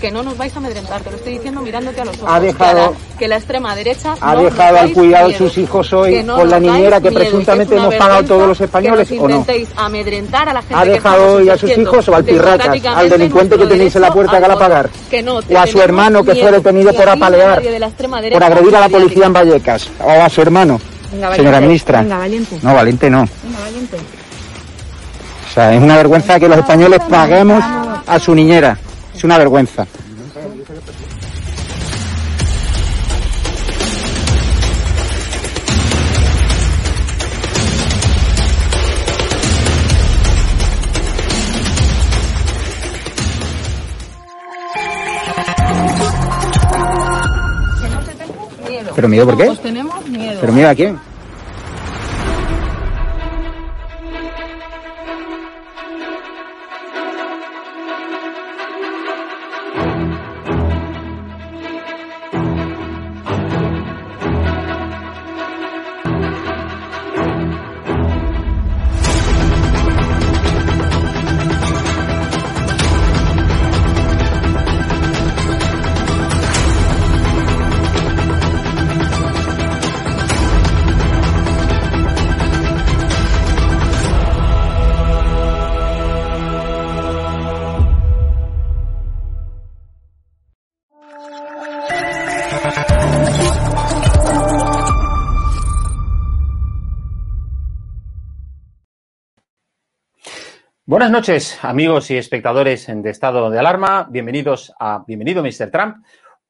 que no nos vais a amedrentar, te lo estoy diciendo mirándote a los ojos. Ha dejado, que la extrema derecha ha dejado al cuidado de sus hijos hoy con la niñera que presuntamente hemos pagado todos los españoles o no. amedrentar a la gente ha dejado hoy a sus hijos o al pirracas, al delincuente que tenéis en la puerta que pagar, o a su hermano que fue detenido por apalear, por agredir a la policía en Vallecas, o a su hermano. Señora ministra. Venga, valiente. No, valiente no. Venga, valiente. O sea, es una vergüenza que los españoles paguemos a su niñera. Es una vergüenza. ¿Pero miedo por qué? Pues tenemos miedo. ¿Pero miedo a quién? Buenas noches, amigos y espectadores de estado de alarma. Bienvenidos a Bienvenido, Mr. Trump.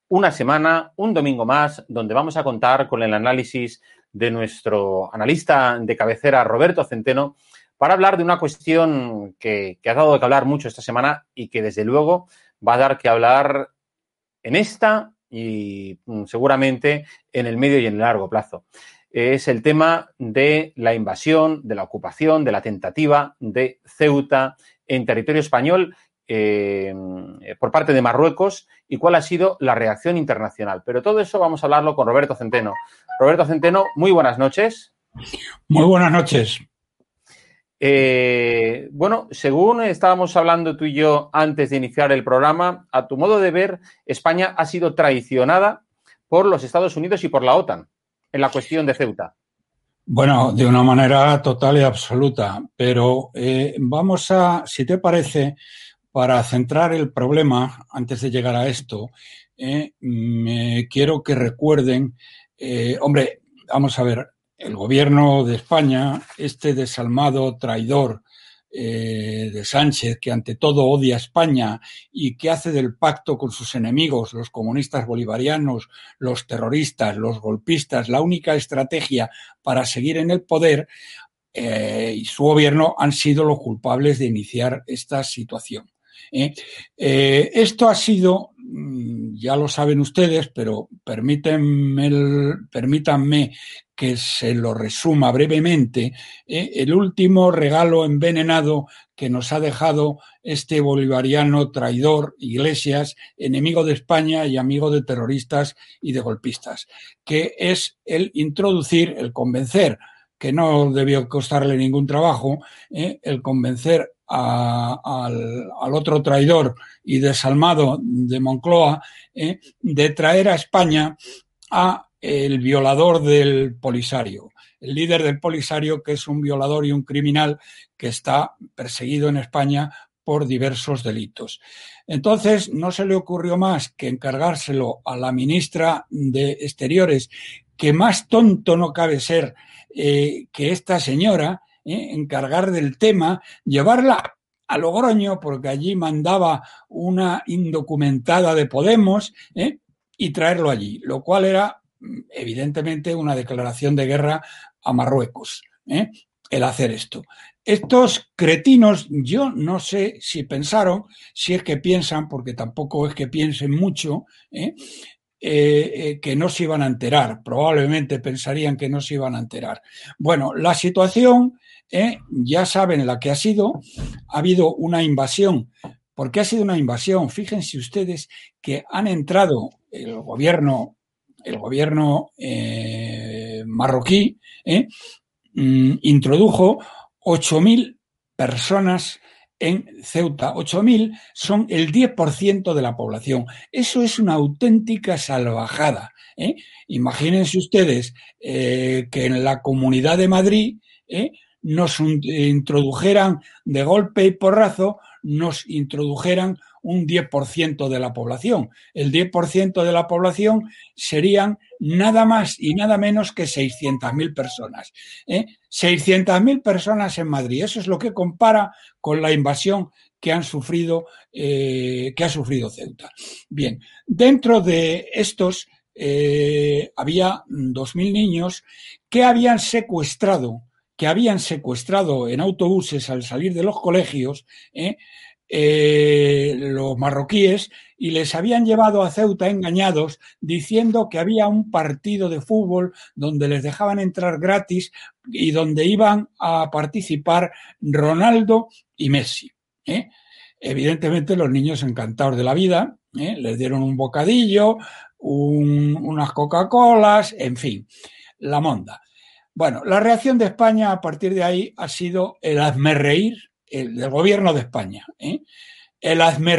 Una semana, un domingo más, donde vamos a contar con el análisis de nuestro analista de cabecera, Roberto Centeno, para hablar de una cuestión que, ha dado que hablar mucho esta semana y que, desde luego, va a dar que hablar en esta y mm, seguramente en el medio y en el largo plazo es el tema de la invasión, de la ocupación, de la tentativa de Ceuta en territorio español eh, por parte de Marruecos y cuál ha sido la reacción internacional. Pero todo eso vamos a hablarlo con Roberto Centeno. Roberto Centeno, muy buenas noches. Muy buenas noches. Eh, bueno, según estábamos hablando tú y yo antes de iniciar el programa, a tu modo de ver, España ha sido traicionada por los Estados Unidos y por la OTAN en la cuestión de Ceuta. Bueno, de una manera total y absoluta, pero eh, vamos a, si te parece, para centrar el problema, antes de llegar a esto, eh, me quiero que recuerden, hombre, vamos a ver, el gobierno de España, este desalmado traidor eh, de Sánchez, que ante todo odia a España y que hace del pacto con sus enemigos, los comunistas bolivarianos, los terroristas, los golpistas, la única estrategia para seguir en el poder, eh, y su gobierno han sido los culpables de iniciar esta situación. ¿eh? esto ha sido ya lo saben ustedes, pero permítanme, permítanme que se lo resuma brevemente, ¿eh? el último regalo envenenado que nos ha dejado este bolivariano traidor, Iglesias, enemigo de España y amigo de terroristas y de golpistas, que es el introducir, el convencer, que no debió costarle ningún trabajo, ¿eh? el convencer al, otro traidor y desalmado de Moncloa ¿eh? de traer a España a el violador del Polisario, el líder del Polisario, que es un violador y un criminal que está perseguido en España por diversos delitos. Entonces, no se le ocurrió más que encargárselo a la ministra de Exteriores, que más tonto no cabe ser eh, que esta señora, ¿eh? encargar del tema, llevarla a Logroño, porque allí mandaba una indocumentada de Podemos, ¿eh? y traerlo allí, lo cual era mm, evidentemente una declaración de guerra a Marruecos, ¿eh? el hacer esto. Estos cretinos, yo no sé si pensaron, si es que piensan, porque tampoco es que piensen mucho, que no se iban a enterar. Probablemente pensarían que no se iban a enterar. Bueno, la situación ¿eh? ya saben la que ha sido, ha habido una invasión. ¿Por qué ha sido una invasión? Fíjense ustedes que han entrado el gobierno, el gobierno eh, marroquí, ¿eh? mm, introdujo 8.000 personas en Ceuta. 8.000 son el 10% de la población. Eso es una auténtica salvajada. Imagínense ustedes que en la comunidad de Madrid nos introdujeran de golpe y porrazo, nos introdujeran un 10% de la población. El 10% de la población serían nada más y nada menos que 600.000 personas. ¿eh? 600.000 personas en Madrid. Eso es lo que compara con la invasión que han sufrido, eh, que ha sufrido Ceuta. Bien, dentro de estos eh, había 2.000 niños que habían secuestrado que habían secuestrado en autobuses al salir de los colegios ¿eh? Eh, los marroquíes y les habían llevado a Ceuta engañados diciendo que había un partido de fútbol donde les dejaban entrar gratis y donde iban a participar Ronaldo y Messi. ¿eh? Evidentemente los niños encantados de la vida, les dieron un bocadillo, unas Coca-Colas, en fin, la monda. Bueno, la reacción de España a partir de ahí ha sido el hazme el del gobierno de España, ¿eh? el hazme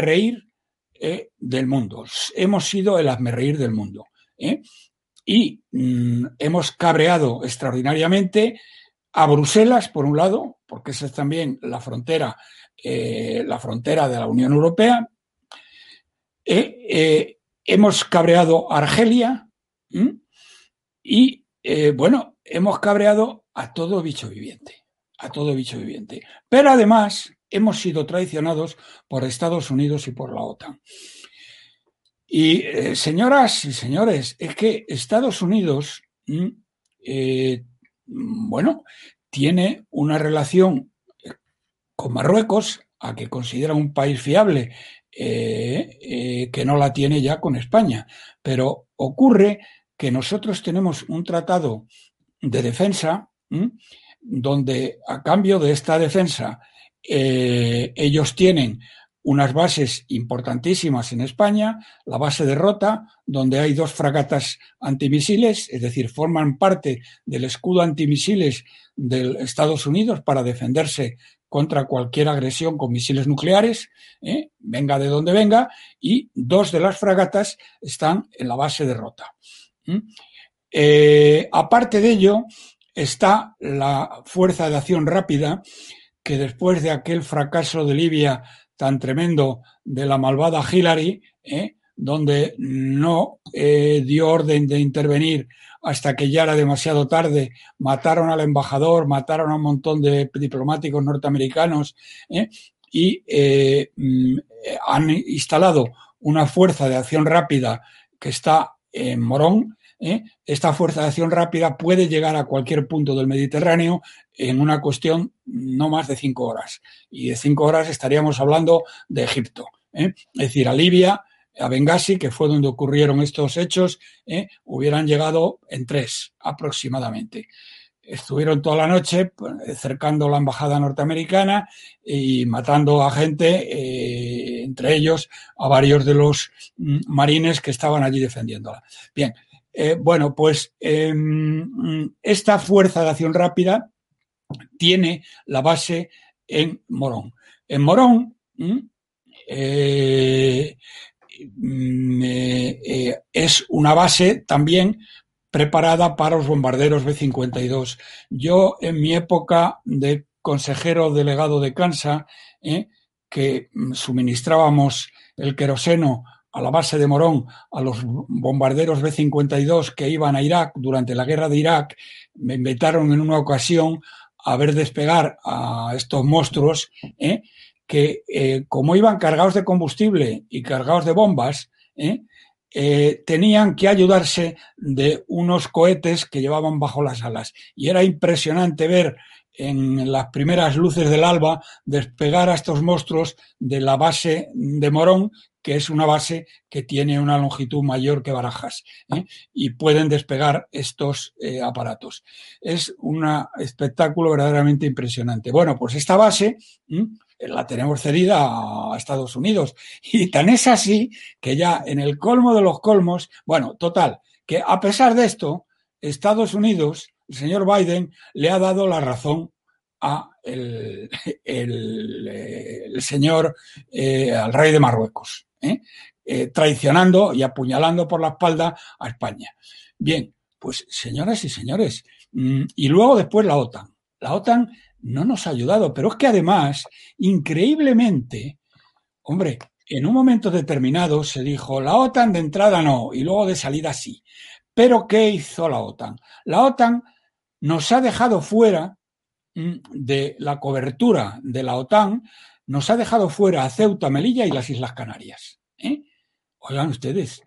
eh, del mundo. Hemos sido el hazme del mundo. ¿eh? Y mm, hemos cabreado extraordinariamente a Bruselas, por un lado, porque esa es también la frontera, la frontera de la Unión Europea. hemos cabreado a Argelia y, bueno, hemos cabreado a todo bicho viviente, a todo bicho viviente. Pero además hemos sido traicionados por Estados Unidos y por la OTAN. Y eh, señoras y señores, es que Estados Unidos, mm, eh, bueno, tiene una relación con Marruecos, a que considera un país fiable, eh, que no la tiene ya con España. Pero ocurre que nosotros tenemos un tratado de defensa, donde a cambio de esta defensa eh, ellos tienen unas bases importantísimas en España, la base de Rota, donde hay dos fragatas antimisiles, es decir, forman parte del escudo antimisiles de Estados Unidos para defenderse contra cualquier agresión con misiles nucleares, ¿eh? venga de donde venga, y dos de las fragatas están en la base de Rota. Eh, aparte de ello, está la Fuerza de Acción Rápida, que después de aquel fracaso de Libia tan tremendo de la malvada Hillary, ¿eh? donde no eh, dio orden de intervenir hasta que ya era demasiado tarde, mataron al embajador, mataron a un montón de diplomáticos norteamericanos y mm, han instalado una fuerza de acción rápida que está en Morón, ¿eh? esta fuerza de acción rápida puede llegar a cualquier punto del Mediterráneo en una cuestión no más de cinco horas. Y de cinco horas estaríamos hablando de Egipto. ¿eh? Es decir, a Libia, a Benghazi, que fue donde ocurrieron estos hechos, ¿eh? hubieran llegado en tres aproximadamente. Estuvieron toda la noche pues, cercando la embajada norteamericana y matando a gente, entre ellos a varios de los mm, marines que estaban allí defendiéndola. Bien, eh, bueno, pues em, esta fuerza de acción rápida tiene la base en Morón. En Morón eh, mm, eh, es una base también preparada para los bombarderos B-52. Yo en mi época de consejero delegado de Kansa, que mm, suministrábamos el queroseno a la base de Morón a los bombarderos B-52 que iban a Irak durante la guerra de Irak, me invitaron en una ocasión a ver despegar a estos monstruos, ¿eh? que eh, como iban cargados de combustible y cargados de bombas, ¿eh? Tenían que ayudarse de unos cohetes que llevaban bajo las alas. Y era impresionante ver en las primeras luces del alba despegar a estos monstruos de la base de Morón que es una base que tiene una longitud mayor que Barajas ¿eh? y pueden despegar estos eh, aparatos. Es un espectáculo verdaderamente impresionante. Bueno, pues esta base la tenemos cedida a Estados Unidos y tan es así que ya en el colmo de los colmos, bueno, total, que a pesar de esto, Estados Unidos, el señor Biden, le ha dado la razón a el, señor, eh, al rey de Marruecos. ¿eh? Eh, traicionando y apuñalando por la espalda a España. Bien, pues señoras y señores, mm, y luego después la OTAN. La OTAN no nos ha ayudado, pero es que además, increíblemente, hombre, en un momento determinado se dijo, la OTAN de entrada no, y luego de salida sí. Pero ¿qué hizo la OTAN? La OTAN nos ha dejado fuera mm, de la cobertura de la OTAN nos ha dejado fuera a Ceuta, Melilla y las Islas Canarias. ¿eh? Oigan ustedes,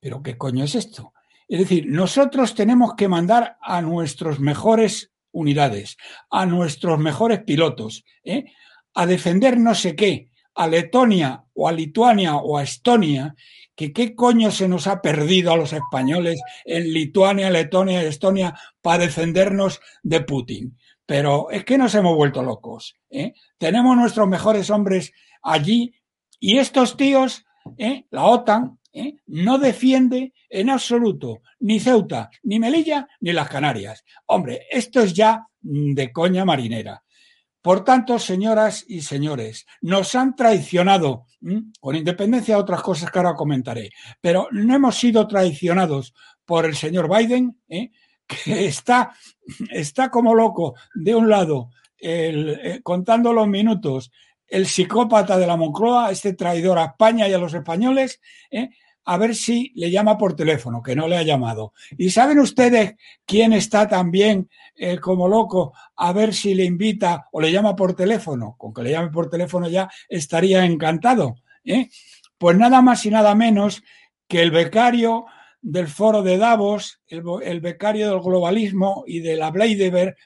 ¿pero qué coño es esto? Es decir, nosotros tenemos que mandar a nuestros mejores unidades, a nuestros mejores pilotos, ¿eh? a defender no sé qué, a Letonia o a Lituania o a Estonia, que qué coño se nos ha perdido a los españoles en Lituania, Letonia y Estonia para defendernos de Putin. Pero es que nos hemos vuelto locos. ¿eh? Tenemos nuestros mejores hombres allí y estos tíos, ¿eh? la OTAN, ¿eh? no defiende en absoluto ni Ceuta, ni Melilla, ni las Canarias. Hombre, esto es ya de coña marinera. Por tanto, señoras y señores, nos han traicionado, con independencia de otras cosas que ahora comentaré, pero no hemos sido traicionados por el señor Biden, ¿eh? que está, está como loco, de un lado, eh, contando los minutos, el psicópata de la Moncloa, este traidor a España y a los españoles, ¿eh? A ver si le llama por teléfono, que no le ha llamado. ¿Y saben ustedes quién está también eh, como loco? A ver si le invita o le llama por teléfono. Con que le llame por teléfono ya estaría encantado. Pues nada más y nada menos que el becario del foro de Davos, el, becario del globalismo y de la Bleideber,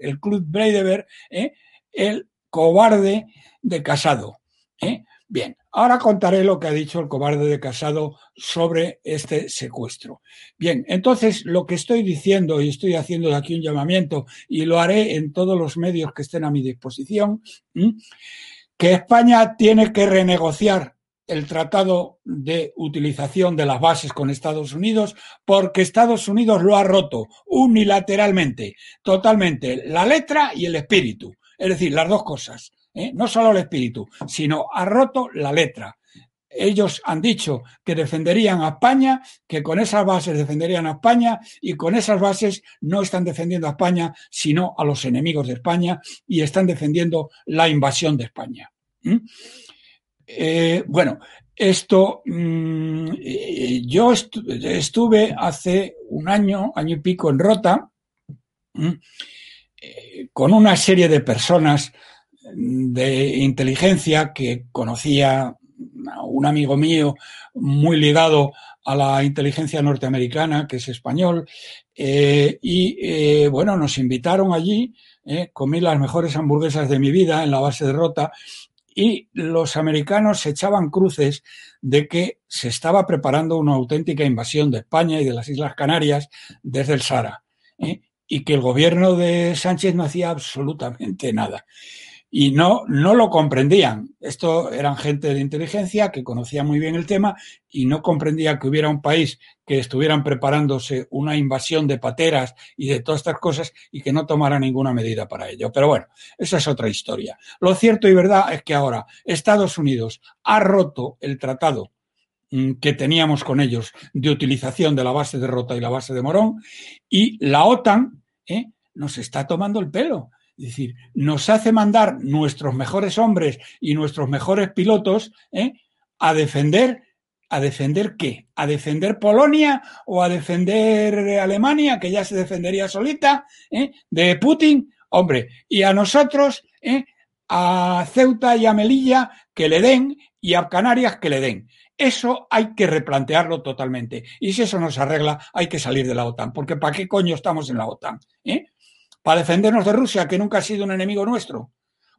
el club Bleideber, ¿eh? el cobarde de Casado. ¿eh? Bien, ahora contaré lo que ha dicho el cobarde de Casado sobre este secuestro. Bien, entonces lo que estoy diciendo y estoy haciendo de aquí un llamamiento y lo haré en todos los medios que estén a mi disposición, que España tiene que renegociar el tratado de utilización de las bases con Estados Unidos porque Estados Unidos lo ha roto unilateralmente, totalmente, la letra y el espíritu. Es decir, las dos cosas. ¿Eh? No solo el espíritu, sino ha roto la letra. Ellos han dicho que defenderían a España, que con esas bases defenderían a España y con esas bases no están defendiendo a España, sino a los enemigos de España y están defendiendo la invasión de España. Eh, bueno, esto mm, eh, yo estuve hace un año, año y pico en Rota, con una serie de personas de inteligencia que conocía un amigo mío muy ligado a la inteligencia norteamericana, que es español, y bueno, nos invitaron allí, comí las mejores hamburguesas de mi vida en la base de Rota, y los americanos se echaban cruces de que se estaba preparando una auténtica invasión de España y de las Islas Canarias desde el Sahara ¿eh? y que el gobierno de Sánchez no hacía absolutamente nada y no, no lo comprendían. Esto eran gente de inteligencia que conocía muy bien el tema y no comprendía que hubiera un país que estuvieran preparándose una invasión de pateras y de todas estas cosas y que no tomara ninguna medida para ello. Pero bueno, esa es otra historia. Lo cierto y verdad es que ahora Estados Unidos ha roto el tratado mm, que teníamos con ellos de utilización de la base de Rota y la base de Morón y la OTAN ¿eh? nos está tomando el pelo es decir, nos hace mandar nuestros mejores hombres y nuestros mejores pilotos ¿eh? a defender, ¿a defender qué? ¿A defender Polonia o a defender Alemania, que ya se defendería solita, ¿eh? de Putin? Hombre, y a nosotros, ¿eh? a Ceuta y a Melilla que le den y a Canarias que le den. Eso hay que replantearlo totalmente. Y si eso no se arregla, hay que salir de la OTAN. Porque ¿para qué coño estamos en la OTAN? ¿Eh? Para defendernos de Rusia, que nunca ha sido un enemigo nuestro.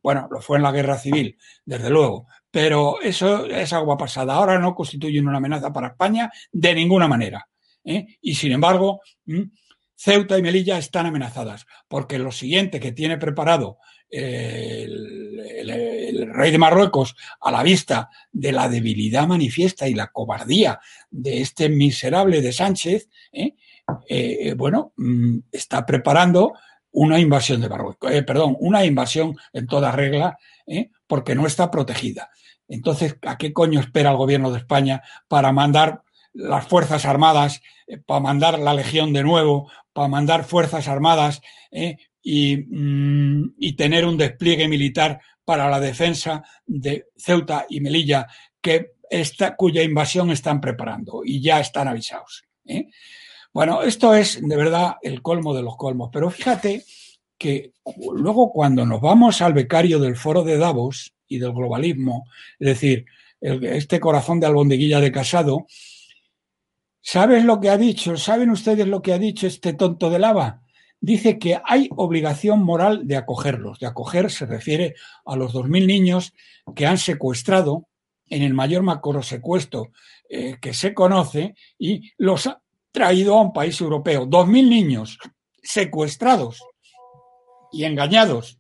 Bueno, lo fue en la guerra civil, desde luego, pero eso es agua pasada. Ahora no constituyen una amenaza para España de ninguna manera. ¿eh? Y sin embargo, Ceuta y Melilla están amenazadas, porque lo siguiente que tiene preparado eh, el, rey de Marruecos a la vista de la debilidad manifiesta y la cobardía de este miserable de Sánchez, ¿eh? bueno, está preparando una invasión de Marruecos, eh, perdón, una invasión en toda regla, eh, porque no está protegida. Entonces, ¿a qué coño espera el gobierno de España para mandar las Fuerzas Armadas, eh, para mandar la Legión de nuevo, para mandar Fuerzas Armadas y, mm, y, tener un despliegue militar para la defensa de Ceuta y Melilla, que esta, cuya invasión están preparando y ya están avisados? Bueno, esto es de verdad el colmo de los colmos, pero fíjate que luego cuando nos vamos al becario del foro de Davos y del globalismo, es decir, este corazón de albondiguilla de casado, ¿sabes lo que ha dicho? ¿Saben ustedes lo que ha dicho este tonto de lava? Dice que hay obligación moral de acogerlos. De acoger se refiere a los 2.000 niños que han secuestrado en el mayor macro secuestro eh, que se conoce y los traído a un país europeo. Dos mil niños secuestrados y engañados.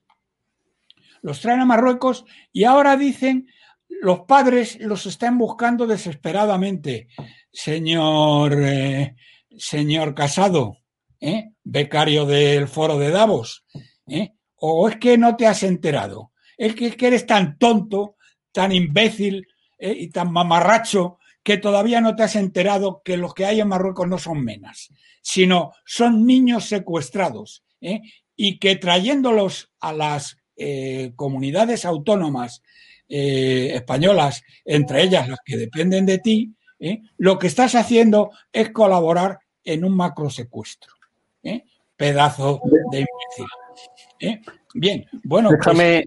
Los traen a Marruecos y ahora dicen los padres los están buscando desesperadamente. Señor, eh, señor Casado, ¿eh? becario del foro de Davos, ¿eh? o es que no te has enterado, es que, es que eres tan tonto, tan imbécil y tan mamarracho que todavía no te has enterado que los que hay en Marruecos no son menas, sino son niños secuestrados ¿eh? y que trayéndolos a las eh, comunidades autónomas eh, españolas, entre ellas las que dependen de ti, lo que estás haciendo es colaborar en un macro secuestro. Pedazo de imbécil. Bien, bueno. Pues,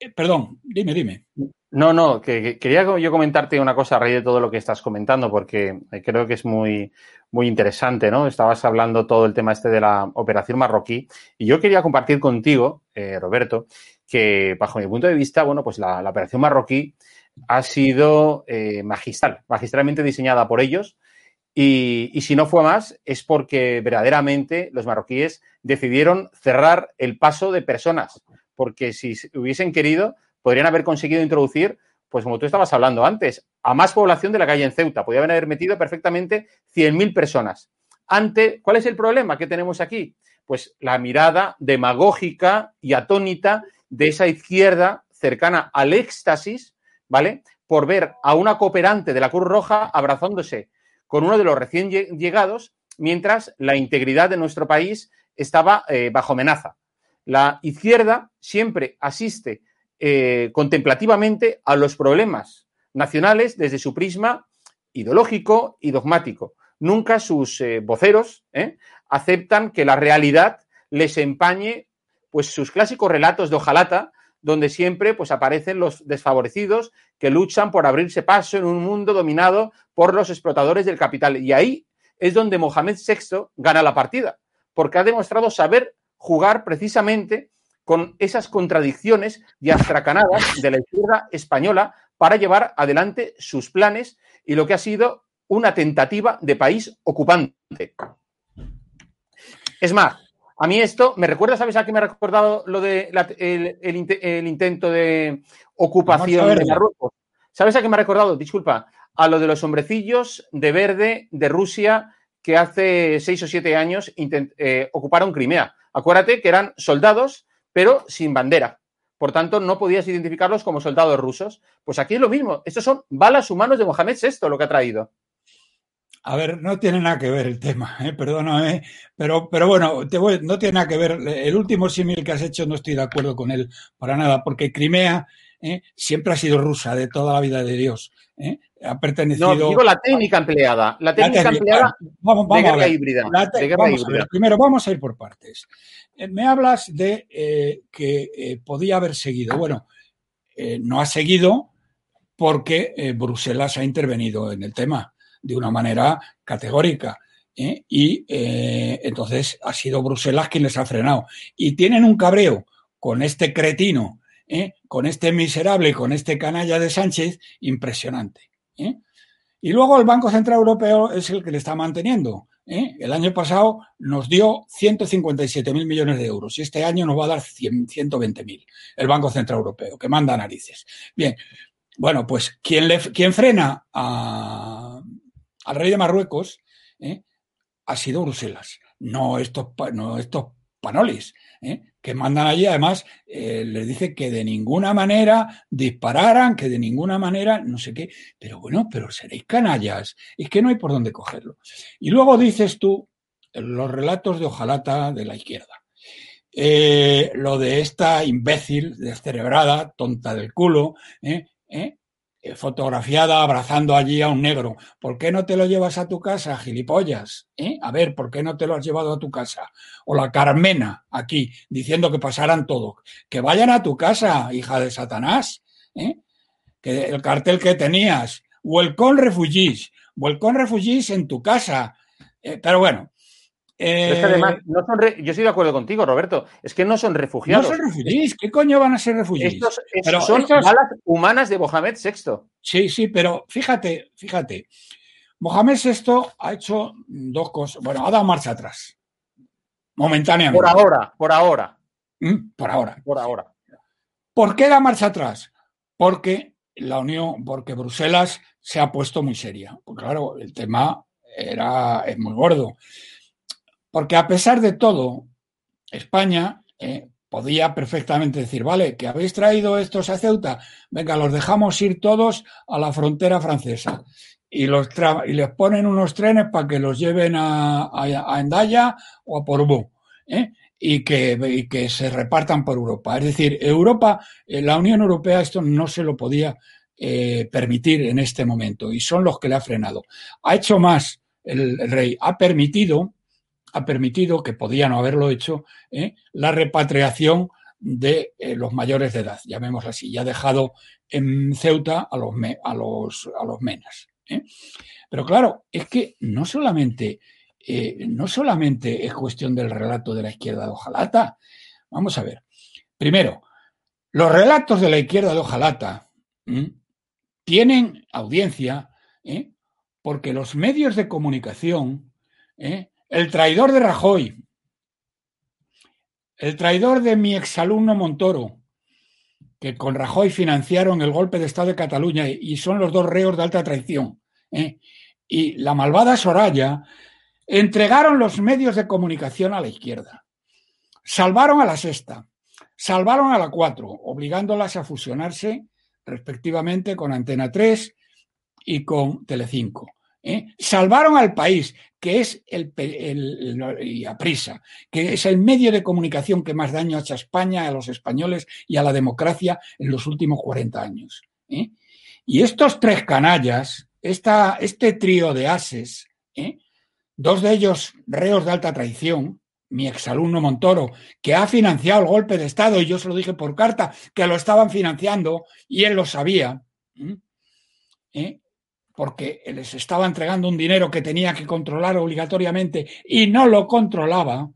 Déjame. perdón, dime, dime. No, no, que, quería yo comentarte una cosa a raíz de todo lo que estás comentando, porque creo que es muy, muy interesante, ¿no? Estabas hablando todo el tema este de la operación marroquí y yo quería compartir contigo, eh, Roberto, que bajo mi punto de vista, bueno, pues la, operación marroquí ha sido eh, magistral, magistralmente diseñada por ellos y si no fue más es porque verdaderamente los marroquíes decidieron cerrar el paso de personas, porque si hubiesen querido podrían haber conseguido introducir, pues como tú estabas hablando antes, a más población de la calle en Ceuta. Podrían haber metido perfectamente 100.000 personas. Ante, ¿cuál es el problema que tenemos aquí? Pues la mirada demagógica y atónita de esa izquierda cercana al éxtasis, ¿vale? Por ver a una cooperante de la Cruz Roja abrazándose con uno de los recién llegados, mientras la integridad de nuestro país estaba eh, bajo amenaza. La izquierda siempre asiste eh, contemplativamente a los problemas nacionales desde su prisma ideológico y dogmático. Nunca sus eh, voceros aceptan que la realidad les empañe pues, sus clásicos relatos de hojalata donde siempre pues, aparecen los desfavorecidos que luchan por abrirse paso en un mundo dominado por los explotadores del capital. Y ahí es donde Mohamed VI gana la partida, porque ha demostrado saber jugar precisamente con esas contradicciones y astracanadas de la izquierda española para llevar adelante sus planes y lo que ha sido una tentativa de país ocupante. Es más, a mí esto me recuerda, ¿sabes a qué me ha recordado lo de el, intento de ocupación de Marruecos? ¿Sabes a qué me ha recordado? Disculpa, a lo de los hombrecillos de verde de Rusia que hace seis o siete años eh, ocuparon Crimea. Acuérdate que eran soldados, pero sin bandera. Por tanto, no podías identificarlos como soldados rusos. Pues aquí es lo mismo. Estos son balas humanos de Mohamed VI, lo que ha traído. A ver, no tiene nada que ver el tema, ¿eh? perdóname, pero, pero bueno, no tiene nada que ver. El último símil que has hecho no estoy de acuerdo con él para nada, porque Crimea ¿eh? siempre ha sido rusa de toda la vida de Dios. ¿eh? Ha pertenecido. No, digo la técnica empleada. La técnica empleada vamos, de guerra híbrida. primero, vamos a ir por partes. Eh, me hablas de eh, que podía haber seguido. Bueno, no ha seguido porque Bruselas ha intervenido en el tema de una manera categórica. ¿eh? Y eh, entonces ha sido Bruselas quien les ha frenado. Y tienen un cabreo con este cretino, ¿eh? con este miserable, con este canalla de Sánchez, impresionante. Y luego el Banco Central Europeo es el que le está manteniendo. El año pasado nos dio 157 mil millones de euros y este año nos va a dar 120 mil. El Banco Central Europeo, que manda narices. Bien, bueno, pues quien, frena a, al rey de Marruecos ¿eh? ha sido Bruselas, no estos, no estos panolis, ¿eh? Que mandan allí. Además, eh, les dice que de ninguna manera dispararan, que de ninguna manera, no sé qué. Pero bueno, pero seréis canallas. Es que no hay por dónde cogerlo. Y luego dices tú los relatos de hojalata de la izquierda. lo de esta imbécil, descerebrada, tonta del culo, ¿eh? Eh, fotografiada abrazando allí a un negro. ¿Por qué no te lo llevas a tu casa, gilipollas? ¿Eh? A ver, ¿por qué no te lo has llevado a tu casa? O la Carmena aquí, diciendo que pasaran todo. Que vayan a tu casa, hija de Satanás. ¿eh? Que el cartel que tenías. Welcome refugees. Welcome refugees en tu casa. Eh, pero bueno, además, eh, no son yo estoy de acuerdo contigo, Roberto. Es que no son refugiados. No son refugiados. ¿Qué coño van a ser refugiados? pero son balas humanas de Mohamed VI. Sí, sí, pero fíjate, fíjate. Mohamed VI ha hecho dos cosas. Bueno, ha dado marcha atrás. Momentáneamente. Por ahora, por ahora. ¿Mm? Por ahora. Por ahora. ¿Por qué da marcha atrás? Porque la Unión, porque Bruselas se ha puesto muy seria. Porque claro, el tema era, es muy gordo. Porque a pesar de todo, España eh, podía perfectamente decir, vale, que habéis traído estos a Ceuta, venga, los dejamos ir todos a la frontera francesa y, los y les ponen unos trenes para que los lleven a, a, o a Porubú. ¿eh? Y que, que, se repartan por Europa. Es decir, Europa, eh, la Unión Europea esto no se lo podía permitir en este momento y son los que le ha frenado. Ha hecho más el rey, ha permitido ha permitido, que podía no haberlo hecho, ¿eh? la repatriación de eh, los mayores de edad, llamémoslo así, y ha dejado en Ceuta a los, a los, a los menas. ¿eh? Pero claro, es que no solamente, no solamente es cuestión del relato de la izquierda de Ojalata. Vamos a ver. Primero, los relatos de la izquierda de Ojalata tienen audiencia porque los medios de comunicación el traidor de Rajoy, el traidor de mi exalumno Montoro, que con Rajoy financiaron el golpe de Estado de Cataluña y son los dos reos de alta traición, ¿eh? y la malvada Soraya, entregaron los medios de comunicación a la izquierda. Salvaron a la sexta, salvaron a la cuatro, obligándolas a fusionarse respectivamente con Antena 3 y con Telecinco. ¿Eh? Salvaron al país, que es el, a prisa, que es el medio de comunicación que más daño ha hecho a España, a los españoles y a la democracia en los últimos 40 años. ¿eh? Y estos tres canallas, esta, este trío de ases, ¿eh? dos de ellos reos de alta traición, mi exalumno Montoro, que ha financiado el golpe de Estado, y yo se lo dije por carta, que lo estaban financiando, y él lo sabía, ¿eh? Porque les estaba entregando un dinero que tenía que controlar obligatoriamente y no lo controlaba,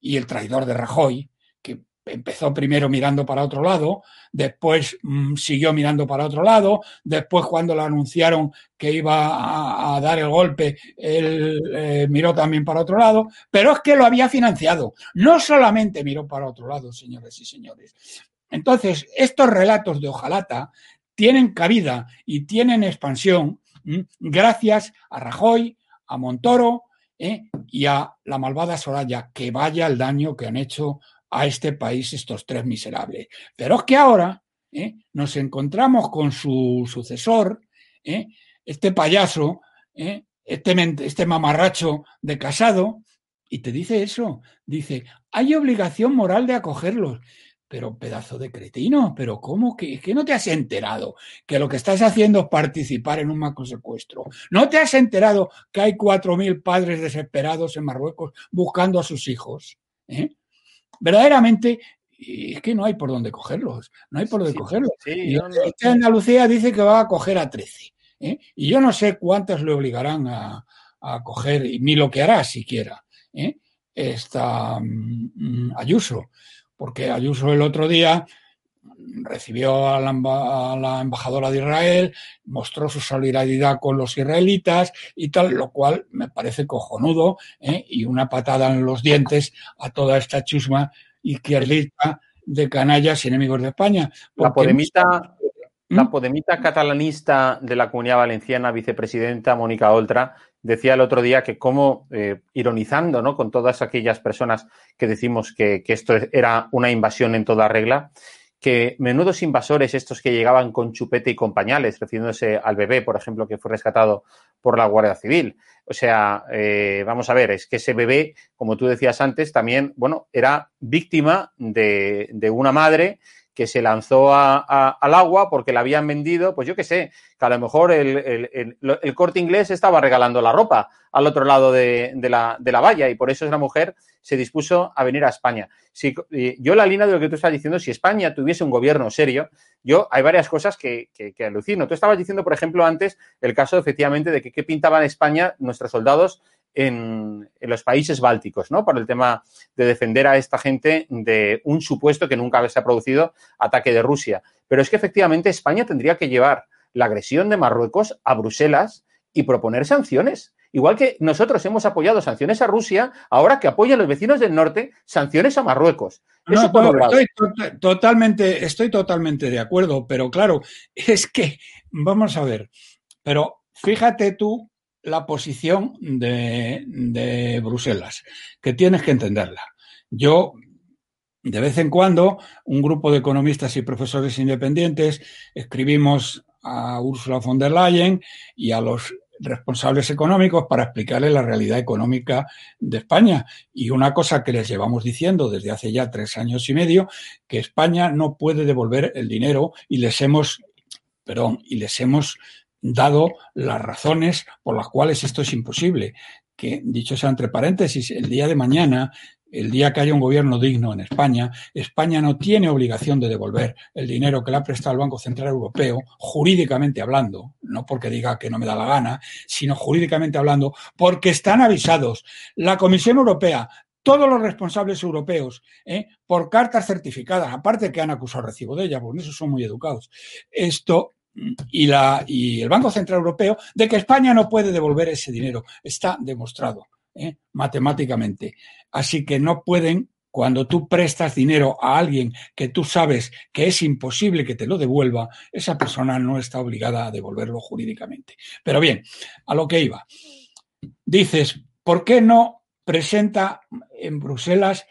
y el traidor de Rajoy, que empezó primero mirando para otro lado, después mm, siguió mirando para otro lado, después cuando le anunciaron que iba a, dar el golpe, él eh, miró también para otro lado, pero es que lo había financiado. No solamente miró para otro lado, señores y señores. Entonces, estos relatos de Ojalata tienen cabida y tienen expansión gracias a Rajoy, a Montoro ¿eh? y a la malvada Soraya, que vaya el daño que han hecho a este país estos tres miserables. Pero es que ahora ¿eh? nos encontramos con su sucesor, ¿eh? este payaso, este, este mamarracho de casado, y te dice eso, dice, hay obligación moral de acogerlos. Pero pedazo de cretino, pero ¿cómo que, que, no te has enterado que lo que estás haciendo es participar en un macro secuestro? ¿No te has enterado que hay cuatro mil padres desesperados en Marruecos buscando a sus hijos? ¿Eh? Verdaderamente es que no hay por dónde cogerlos, no hay por dónde cogerlos. y Andalucía dice que va a coger a 13. ¿eh? Y yo no sé cuántas le obligarán a, a coger, ni lo que hará siquiera, ¿eh? esta mm, Ayuso porque Ayuso el otro día recibió a la, embajadora de Israel, mostró su solidaridad con los israelitas y tal, lo cual me parece cojonudo ¿eh? y una patada en los dientes a toda esta chusma izquierdista de canallas y enemigos de España. La podemita, la ¿Mm? podemita catalanista de la Comunidad Valenciana, vicepresidenta Mónica Oltra, decía el otro día que como, eh, ironizando ¿no? con todas aquellas personas que decimos que, esto era una invasión en toda regla, que menudos invasores estos que llegaban con chupete y con pañales, refiriéndose al bebé, por ejemplo, que fue rescatado por la Guardia Civil. O sea, eh, vamos a ver, es que ese bebé, como tú decías antes, también, bueno, era víctima de, de una madre que se lanzó al agua porque la habían vendido, pues yo qué sé, que a lo mejor el, corte inglés estaba regalando la ropa al otro lado de, la, valla y por eso esa mujer se dispuso a venir a España. Si, yo la línea de lo que tú estás diciendo, si España tuviese un gobierno serio, yo hay varias cosas que, que, alucino. Tú estabas diciendo, por ejemplo, antes el caso efectivamente de que qué pintaban España nuestros soldados en, los países bálticos, ¿no? Por el tema de defender a esta gente de un supuesto que nunca se ha producido ataque de Rusia. Pero es que efectivamente España tendría que llevar la agresión de Marruecos a Bruselas y proponer sanciones. Igual que nosotros hemos apoyado sanciones a Rusia, ahora que apoyan los vecinos del norte sanciones a Marruecos. estoy totalmente, estoy totalmente de acuerdo, pero claro, es que, vamos a ver, pero fíjate tú la posición de, Bruselas, que tienes que entenderla. Yo, de vez en cuando, un grupo de economistas y profesores independientes escribimos a Ursula von der Leyen y a los responsables económicos para explicarles la realidad económica de España. Y una cosa que les llevamos diciendo desde hace ya tres años y medio, que España no puede devolver el dinero y les hemos, perdón, y les hemos dado las razones por las cuales esto es imposible. Que, dicho sea entre paréntesis, el día de mañana, el día que haya un gobierno digno en España, España no tiene obligación de devolver el dinero que le ha prestado el Banco Central Europeo, jurídicamente hablando, no porque diga que no me da la gana, sino jurídicamente hablando, porque están avisados. La Comisión Europea, todos los responsables europeos, ¿eh? por cartas certificadas, aparte que han acusado recibo de ella, porque eso son muy educados, esto y, la, y el Banco Central Europeo de que España no puede devolver ese dinero. Está demostrado ¿eh? matemáticamente. Así que no pueden cuando tú prestas dinero a alguien que tú sabes que es imposible que te lo devuelva, esa persona no está obligada a devolverlo jurídicamente. Pero bien, a lo que iba. Dices, ¿por qué no presenta en Bruselas,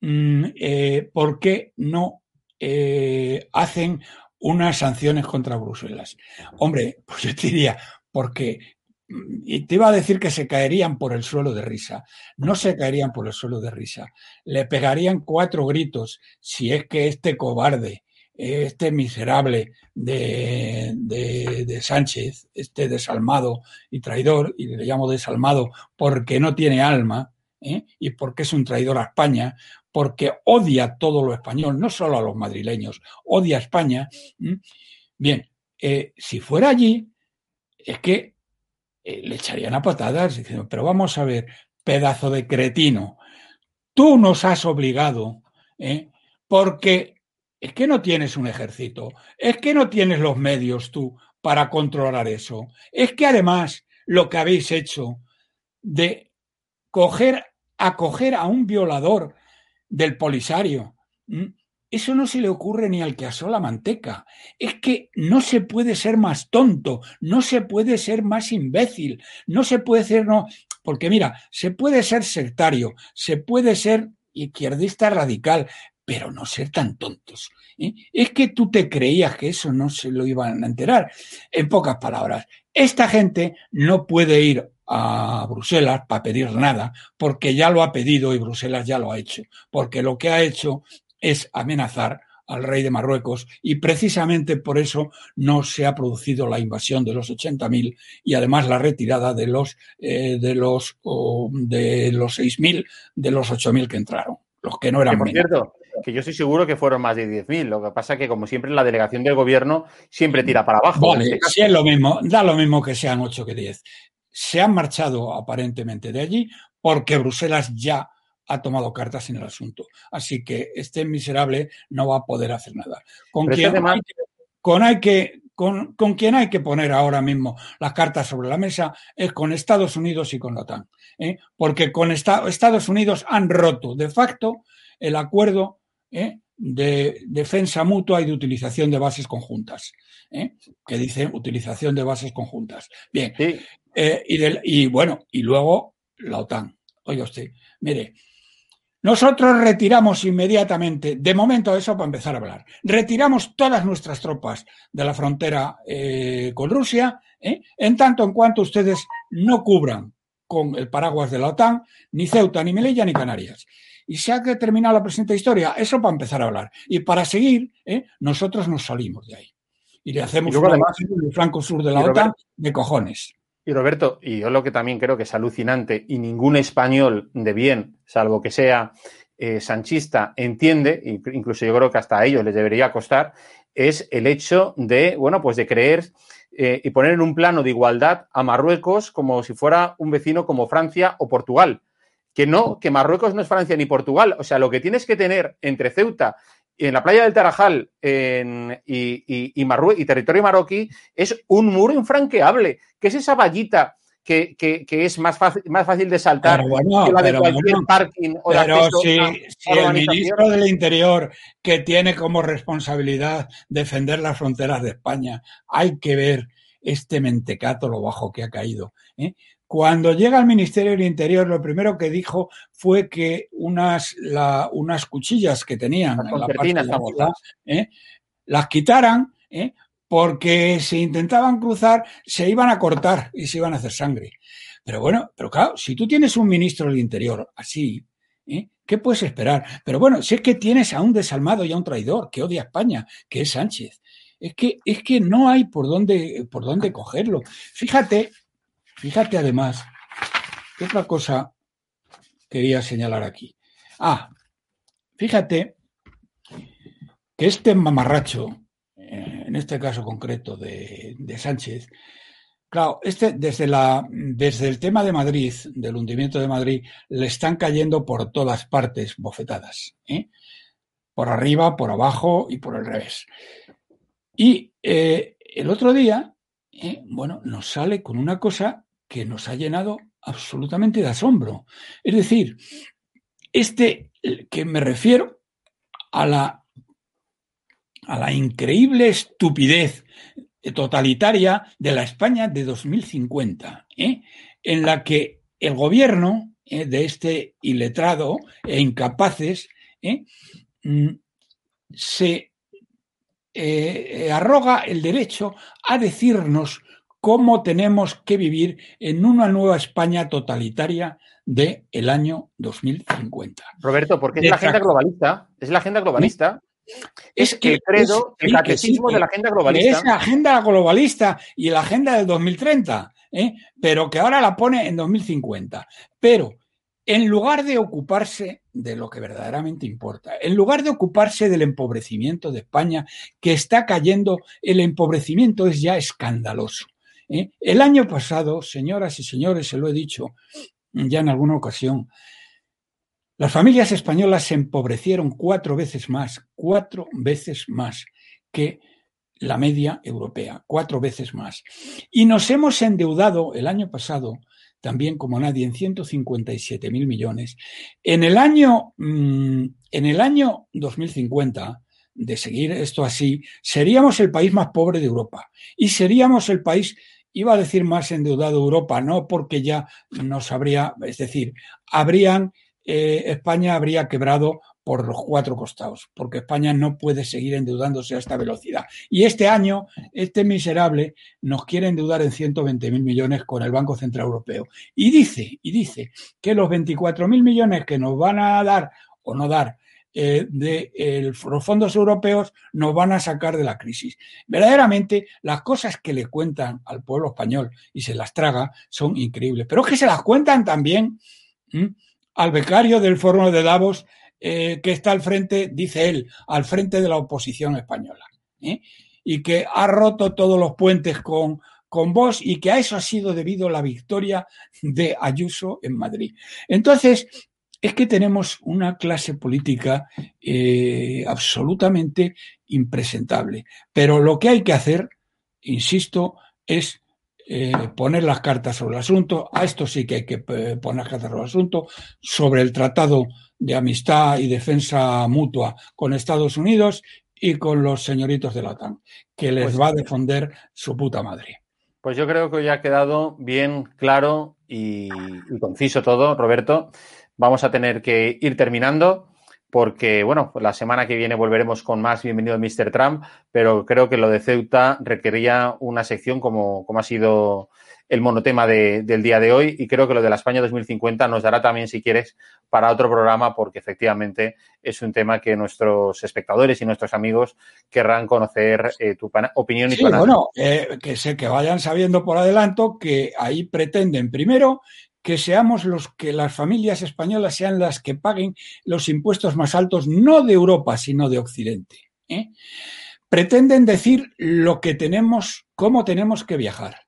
mm, eh, por qué no eh, hacen unas sanciones contra Bruselas? Hombre, pues yo diría, porque y te iba a decir que se caerían por el suelo de risa. No se caerían por el suelo de risa. Le pegarían cuatro gritos si es que este cobarde, este miserable de, de, Sánchez, este desalmado y traidor, y le llamo desalmado porque no tiene alma ¿eh? y porque es un traidor a España, porque odia todo lo español, no solo a los madrileños, odia a España. Bien, eh, si fuera allí, es que eh, le echarían a patadas diciendo, pero vamos a ver, pedazo de cretino, tú nos has obligado, ¿eh? porque es que no tienes un ejército, es que no tienes los medios tú para controlar eso, es que además lo que habéis hecho de coger, acoger a un violador del Polisario, eso no se le ocurre ni al que asó la manteca. Es que no se puede ser más tonto, no se puede ser más imbécil, no se puede ser, no, porque mira, se puede ser sectario, se puede ser izquierdista radical, pero no ser tan tontos. ¿eh? Es que tú te creías que eso no se lo iban a enterar. En pocas palabras, esta gente no puede ir a Bruselas para pedir nada, porque ya lo ha pedido y Bruselas ya lo ha hecho, porque lo que ha hecho es amenazar al rey de Marruecos y precisamente por eso no se ha producido la invasión de los 80.000 y además la retirada de los eh, de los de los 6.000 de los 8.000 que entraron, los que no eran. por cierto, que yo estoy seguro que fueron más de 10.000. Lo que pasa que como siempre la delegación del gobierno siempre tira para abajo. Vale, sí es lo mismo, da lo mismo que sean 8 que 10. Se han marchado aparentemente de allí porque Bruselas ya ha tomado cartas en el asunto. Así que este miserable no va a poder hacer nada. Con quien, hay que, con, hay que, con, quien hay que poner ahora mismo las cartas sobre la mesa es con Estados Unidos y con la OTAN. ¿eh? Porque con Estados Unidos han roto de facto el acuerdo ¿eh? De defensa mutua y de utilización de bases conjuntas. ¿eh? Que dice utilización de bases conjuntas. Bien. y, y bueno, y luego la OTAN. Oiga usted, mire, nosotros retiramos inmediatamente, de momento eso para empezar a hablar, retiramos todas nuestras tropas de la frontera eh, con Rusia, ¿eh? en tanto en cuanto ustedes no cubran con el paraguas de la OTAN ni Ceuta, ni Melilla, ni Canarias. Y se ha terminado la presente historia, eso para empezar a hablar. Y para seguir, ¿eh? nosotros nos salimos de ahí. Y le hacemos un el flanco sur de la OTAN de cojones. Y Roberto, y yo lo que también creo que es alucinante, y ningún español de bien, salvo que sea eh, sanchista, entiende, incluso yo creo que hasta a ellos les debería costar, es el hecho de, bueno, pues de creer eh, y poner en un plano de igualdad a Marruecos como si fuera un vecino como Francia o Portugal. Que no, que Marruecos no es Francia ni Portugal. O sea, lo que tienes que tener entre Ceuta en la playa del Tarajal y, y, territorio marroquí es un muro infranqueable, que es esa vallita que, es más fácil, más fácil de saltar que la de cualquier parking o de Pero si, el ministro del Interior, que tiene como responsabilidad defender las fronteras de España, hay que ver este mentecato lo bajo que ha caído. ¿eh? Cuando llega al Ministerio del Interior, lo primero que dijo fue que unas, unas cuchillas que tenían las en la parte de ¿eh? las quitaran, ¿eh? porque si intentaban cruzar se iban a cortar y se iban a hacer sangre. Pero bueno, pero claro, si tú tienes un ministro del Interior así, ¿eh? ¿qué puedes esperar? Pero bueno, si es que tienes a un desalmado y a un traidor que odia a España, que es Sánchez. Es que, es que no hay por dónde, por dónde cogerlo. Fíjate Fíjate además, ¿qué otra cosa quería señalar aquí? Ah, fíjate que este mamarracho, eh, en este caso concreto de, Sánchez, claro, este desde, la, desde el tema de Madrid, del hundimiento de Madrid, le están cayendo por todas partes bofetadas, ¿eh? por arriba, por abajo y por el revés. Y eh, el otro día, bueno, nos sale con una cosa que nos ha llenado absolutamente de asombro. Es decir, este que me refiero a la, a la increíble estupidez totalitaria de la España de 2050, ¿eh? en la que el gobierno ¿eh? de este iletrado e incapaces ¿eh? mm, se arroga el derecho a decirnos cómo tenemos que vivir en una nueva España totalitaria del el año 2050. Roberto, porque es la agenda globalista, es la agenda globalista. Es, que, el credo, el catecismo de la agenda globalista. Es la agenda globalista y la agenda del 2030, ¿eh? pero que ahora la pone en 2050. Pero en lugar de ocuparse de lo que verdaderamente importa, en lugar de ocuparse del empobrecimiento de España, que está cayendo, el empobrecimiento es ya escandaloso. ¿Eh? El año pasado, señoras y señores, se lo he dicho ya en alguna ocasión, las familias españolas se empobrecieron cuatro veces más, cuatro veces más que la media europea, cuatro veces más. Y nos hemos endeudado el año pasado, también como nadie, en 157 mil millones. En el año, mm, en el año 2050, de seguir esto así, seríamos el país más pobre de Europa y seríamos el país iba a decir más endeudado Europa, no porque ya nos habría, es decir, habrían eh, España habría quebrado por los cuatro costados, porque España no puede seguir endeudándose a esta velocidad. Y este año, este miserable nos quiere endeudar en 120 mil millones con el Banco Central Europeo. Y dice, y dice que los 24 mil millones que nos van a dar o no dar eh, de los fondos europeos nos van a sacar de la crisis. Verdaderamente, las cosas que le cuentan al pueblo español y se las traga son increíbles. Pero es que se las cuentan también al becario del Foro de Davos, eh, que está al frente, dice él, al frente de la oposición española, ¿eh? y que ha roto todos los puentes con, con vos y que a eso ha sido debido la victoria de Ayuso en Madrid. Entonces, es que tenemos una clase política eh, absolutamente impresentable. Pero lo que hay que hacer, insisto, es eh, poner las cartas sobre el asunto. A esto sí que hay que eh, poner las cartas sobre el asunto, sobre el Tratado de Amistad y Defensa Mutua con Estados Unidos y con los señoritos de la OTAN, que les pues va a defender su puta madre. Pues yo creo que ya ha quedado bien claro y, y conciso todo, Roberto. Vamos a tener que ir terminando porque, bueno, la semana que viene volveremos con más Bienvenido Mr. Trump, pero creo que lo de Ceuta requería una sección como, como ha sido el monotema de, del día de hoy y creo que lo de la España 2050 nos dará también, si quieres, para otro programa porque efectivamente es un tema que nuestros espectadores y nuestros amigos querrán conocer eh, tu opinión y sí, bueno, eh, que sé que vayan sabiendo por adelanto que ahí pretenden primero que seamos los que las familias españolas sean las que paguen los impuestos más altos, no de Europa, sino de Occidente. ¿eh? Pretenden decir lo que tenemos, cómo tenemos que viajar,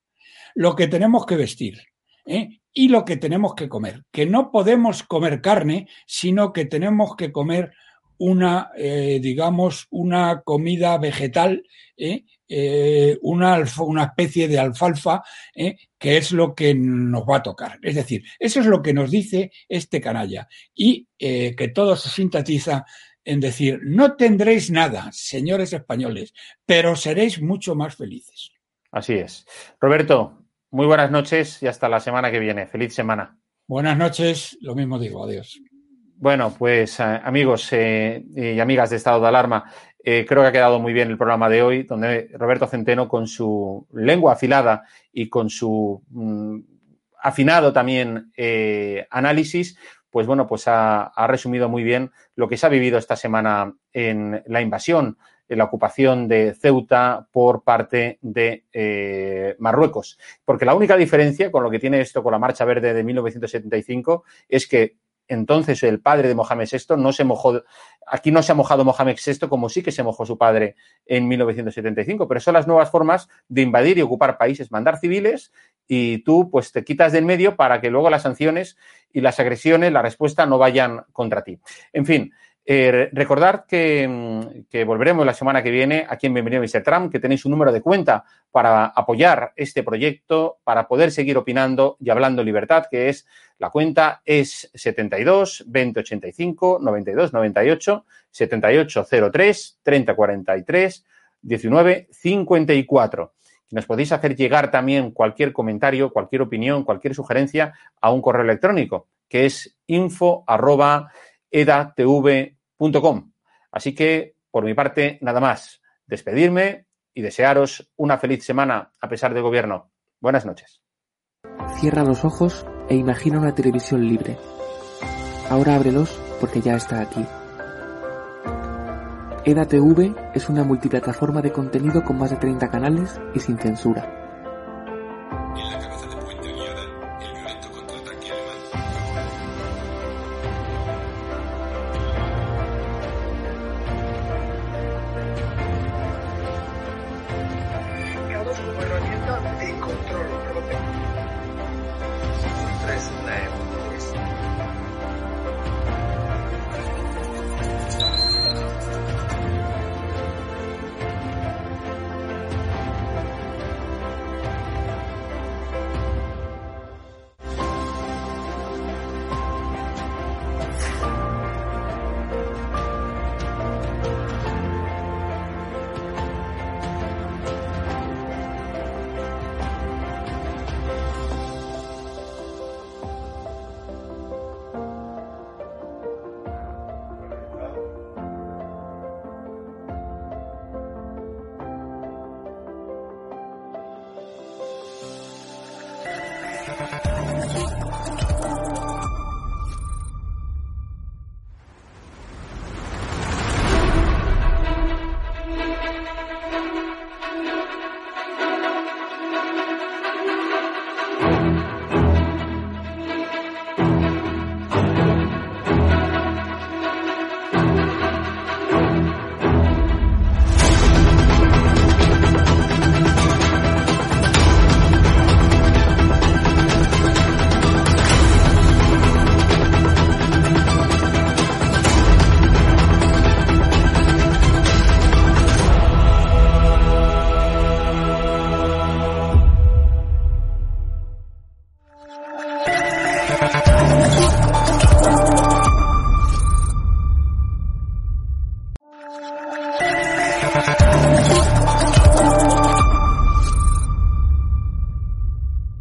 lo que tenemos que vestir. ¿eh? Y lo que tenemos que comer, que no podemos comer carne, sino que tenemos que comer una, eh, digamos, una comida vegetal, ¿eh? Eh, una, una, especie de alfalfa, que es lo que nos va a tocar. Es decir, eso es lo que nos dice este canalla y que todo se sintetiza en decir, no tendréis nada, señores españoles, pero seréis mucho más felices. Así es. Roberto, muy buenas noches y hasta la semana que viene. Feliz semana. Buenas noches, lo mismo digo, adiós. Bueno, pues eh, amigos eh, y amigas de estado de alarma, eh, creo que ha quedado muy bien el programa de hoy, donde Roberto Centeno, con su lengua afilada y con su mm, afinado también análisis, pues bueno, pues ha, resumido muy bien lo que se ha vivido esta semana en la invasión, en la ocupación de Ceuta por parte de Marruecos. Porque la única diferencia con lo que tiene esto con la Marcha Verde de 1975 es que entonces el padre de Mohamed VI no se mojó, aquí no se ha mojado Mohamed VI como sí que se mojó su padre en 1975, pero son las nuevas formas de invadir y ocupar países, mandar civiles y tú pues te quitas del medio para que luego las sanciones y las agresiones, la respuesta no vayan contra ti. En fin, Eh, recordad mm, que, volveremos la semana que viene aquí en Bienvenido Mr. Trump, que tenéis un número de cuenta para apoyar este proyecto, para poder seguir opinando y hablando libertad, que es la cuenta es 72 2085 92 98 7803 3043 19 54. Nos podéis hacer llegar también cualquier comentario, cualquier opinión, cualquier sugerencia a un correo electrónico, que es info edatv.com. Así que, por mi parte, nada más. Despedirme y desearos una feliz semana a pesar del gobierno. Buenas noches. Cierra los ojos e imagina una televisión libre. Ahora ábrelos porque ya está aquí. EDATV es una multiplataforma de contenido con más de 30 canales y sin censura.